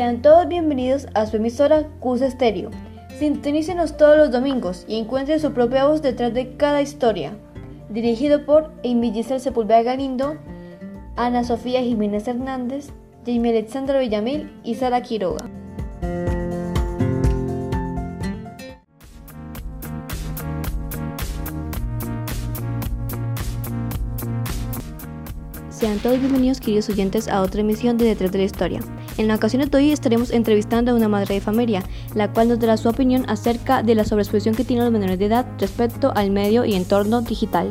Sean todos bienvenidos a su emisora CUS Estéreo. Sintonícenos todos los domingos y encuentren su propia voz detrás de cada historia. Dirigido por Amy Giselle Sepúlveda Galindo, Ana Sofía Jiménez Hernández, Jamie Alexandra Villamil y Sara Quiroga. Sean todos bienvenidos, queridos oyentes, a otra emisión de Detrás de la Historia. En la ocasión de hoy estaremos entrevistando a una madre de familia, la cual nos dará su opinión acerca de la sobreexposición que tienen los menores de edad respecto al medio y entorno digital.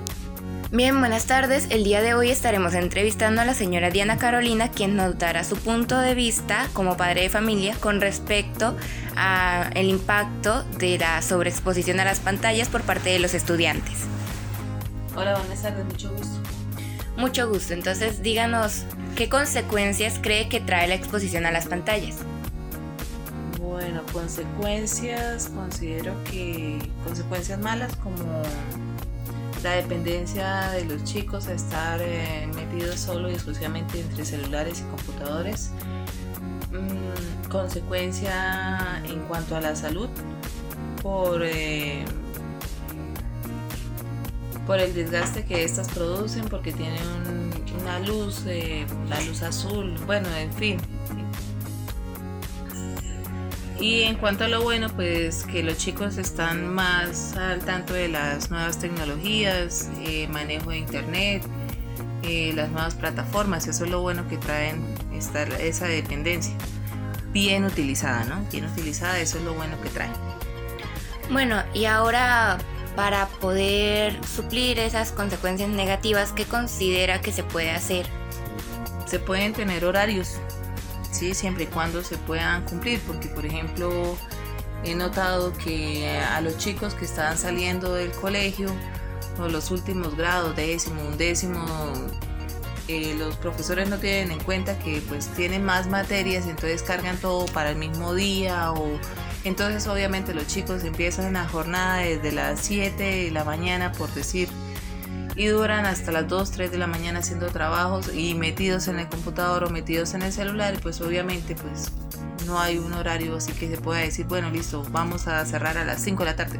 Bien, buenas tardes. El día de hoy estaremos entrevistando a la señora Diana Carolina, quien nos dará su punto de vista como padre de familia con respecto al impacto de la sobreexposición a las pantallas por parte de los estudiantes. Hola, buenas tardes, mucho gusto. Mucho gusto. Entonces, díganos, ¿qué consecuencias cree que trae la exposición a las pantallas? Bueno, consecuencias, considero que consecuencias malas como la dependencia de los chicos a estar eh, metidos solo y exclusivamente entre celulares y computadores. Mm, consecuencia en cuanto a la salud por eh, por el desgaste que estas producen, porque tienen una luz, eh, la luz azul, bueno, en fin. Y en cuanto a lo bueno, pues que los chicos están más al tanto de las nuevas tecnologías, eh, manejo de internet, eh, las nuevas plataformas, eso es lo bueno que traen esta, esa dependencia. Bien utilizada, ¿no? Bien utilizada, eso es lo bueno que traen. Bueno, y ahora para poder suplir esas consecuencias negativas que considera que se puede hacer? Se pueden tener horarios, ¿sí? siempre y cuando se puedan cumplir, porque por ejemplo he notado que a los chicos que están saliendo del colegio o los últimos grados, décimo, undécimo, eh, los profesores no tienen en cuenta que pues tienen más materias, entonces cargan todo para el mismo día o entonces obviamente los chicos empiezan la jornada desde las 7 de la mañana, por decir, y duran hasta las 2, 3 de la mañana haciendo trabajos y metidos en el computador o metidos en el celular, pues obviamente pues no hay un horario así que se pueda decir, bueno, listo, vamos a cerrar a las 5 de la tarde.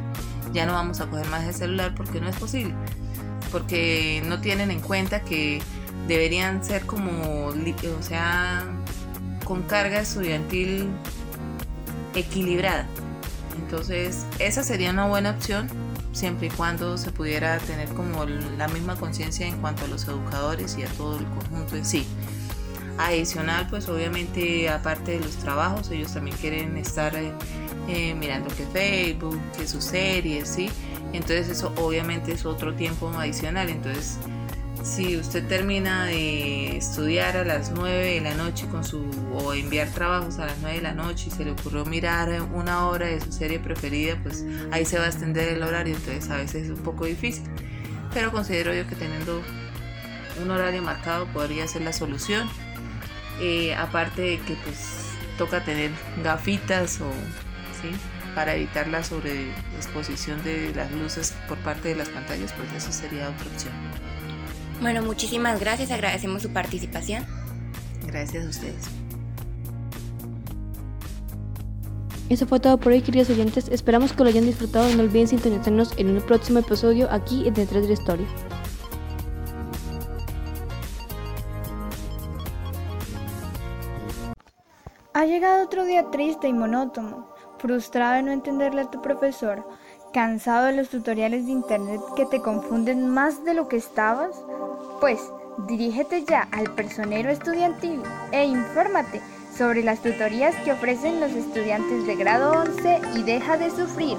Ya no vamos a coger más el celular porque no es posible. Porque no tienen en cuenta que deberían ser como, o sea, con carga estudiantil equilibrada. Entonces, esa sería una buena opción siempre y cuando se pudiera tener como la misma conciencia en cuanto a los educadores y a todo el conjunto en sí. Adicional, pues obviamente aparte de los trabajos, ellos también quieren estar eh, eh, mirando que Facebook, que sus series, ¿sí? Entonces eso obviamente es otro tiempo adicional. Entonces si usted termina de estudiar a las 9 de la noche con su o enviar trabajos a las 9 de la noche y se le ocurrió mirar una hora de su serie preferida, pues ahí se va a extender el horario, entonces a veces es un poco difícil. Pero considero yo que teniendo un horario marcado podría ser la solución. Eh, aparte de que pues toca tener gafitas o para evitar la sobreexposición de las luces por parte de las pantallas, pues eso sería otra opción. Bueno, muchísimas gracias, agradecemos su participación. Gracias a ustedes. Eso fue todo por hoy, queridos oyentes. Esperamos que lo hayan disfrutado no olviden sintonizarnos en un próximo episodio aquí en Detrás de la Historia. Ha llegado otro día triste y monótono, frustrado de no entenderle a tu profesor, cansado de los tutoriales de internet que te confunden más de lo que estabas. Pues dirígete ya al personero estudiantil e infórmate sobre las tutorías que ofrecen los estudiantes de grado 11 y deja de sufrir.